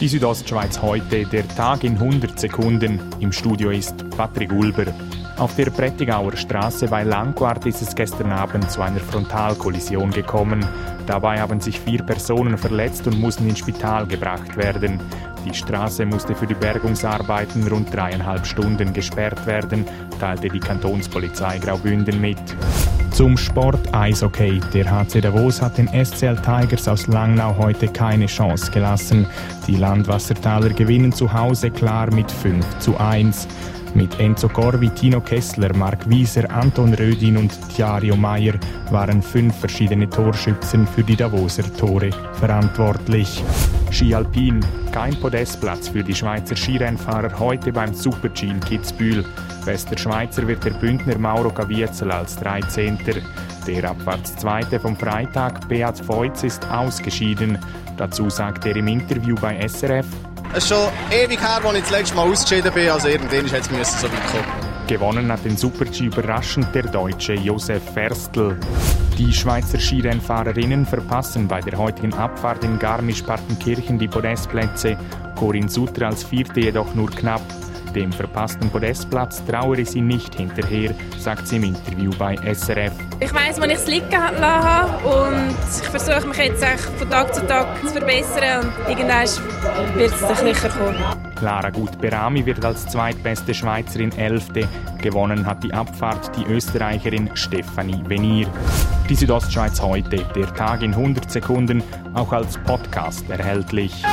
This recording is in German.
Die Südostschweiz heute, der Tag in 100 Sekunden. Im Studio ist Patrick Ulber. Auf der Prättigauer Straße bei Langquart ist es gestern Abend zu einer Frontalkollision gekommen. Dabei haben sich vier Personen verletzt und mussten ins Spital gebracht werden. Die Straße musste für die Bergungsarbeiten rund dreieinhalb Stunden gesperrt werden, teilte die Kantonspolizei Graubünden mit. Zum Sport Eishockey. Der HC Davos hat den SCL Tigers aus Langnau heute keine Chance gelassen. Die Landwassertaler gewinnen zu Hause klar mit 5 zu 1. Mit Enzo Corvi, Tino Kessler, Marc Wieser, Anton Rödin und Thiario Meyer waren fünf verschiedene Torschützen für die Davoser Tore verantwortlich. Ski Alpin, kein Podestplatz für die Schweizer Skirennfahrer heute beim Super-G in Kitzbühel. Bester Schweizer wird der Bündner Mauro Caviezel als 13. Der Abfahrtszweite vom Freitag, Beat Feutz, ist ausgeschieden. Dazu sagt er im Interview bei SRF, es ist schon ewig her, als ich das letzte Mal ausgeschieden bin, also irgendwann hätte es so weit kommen. Gewonnen hat den Super-G überraschend der Deutsche Josef Ferstl. Die Schweizer Skirennfahrerinnen verpassen bei der heutigen Abfahrt in Garmisch-Partenkirchen die Podestplätze. Corinne Sutter als Vierte jedoch nur knapp. Dem verpassten Podestplatz trauere sie nicht hinterher, sagt sie im Interview bei SRF. Ich weiss, wo ich es liegen lassen und ich versuche mich jetzt von Tag zu Tag zu verbessern und irgendwann wird es sicher kommen. Lara Gut-Berami wird als zweitbeste Schweizerin Elfte. Gewonnen hat die Abfahrt die Österreicherin Stefanie Venier. Die Südostschweiz heute, der Tag in 100 Sekunden, auch als Podcast erhältlich.